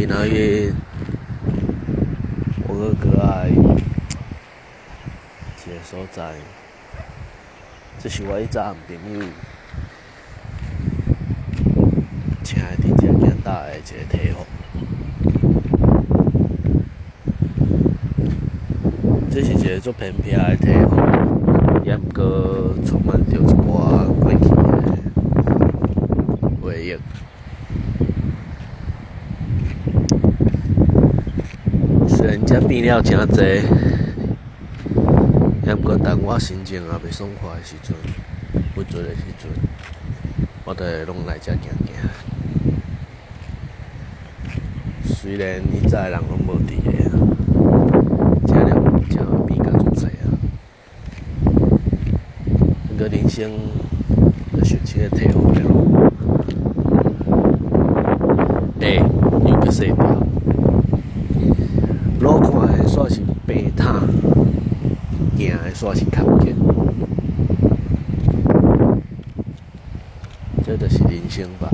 今仔日我个个爱一个所在，这是我一早朋友请来伫遮行大的一个体房，这是一个足偏僻的体房，也毋过充满着一寡过去的回忆。虽然遮变了诚济，也毋过当我心情也袂爽快的时阵，不醉的时阵，我都会拢来遮行行。虽然以前人拢无伫个，遮了遮变甲足济啊，毋过人生着想起个体会了，白又个细条。路看的煞是白塔，行的煞是坎坷，这就是人生吧。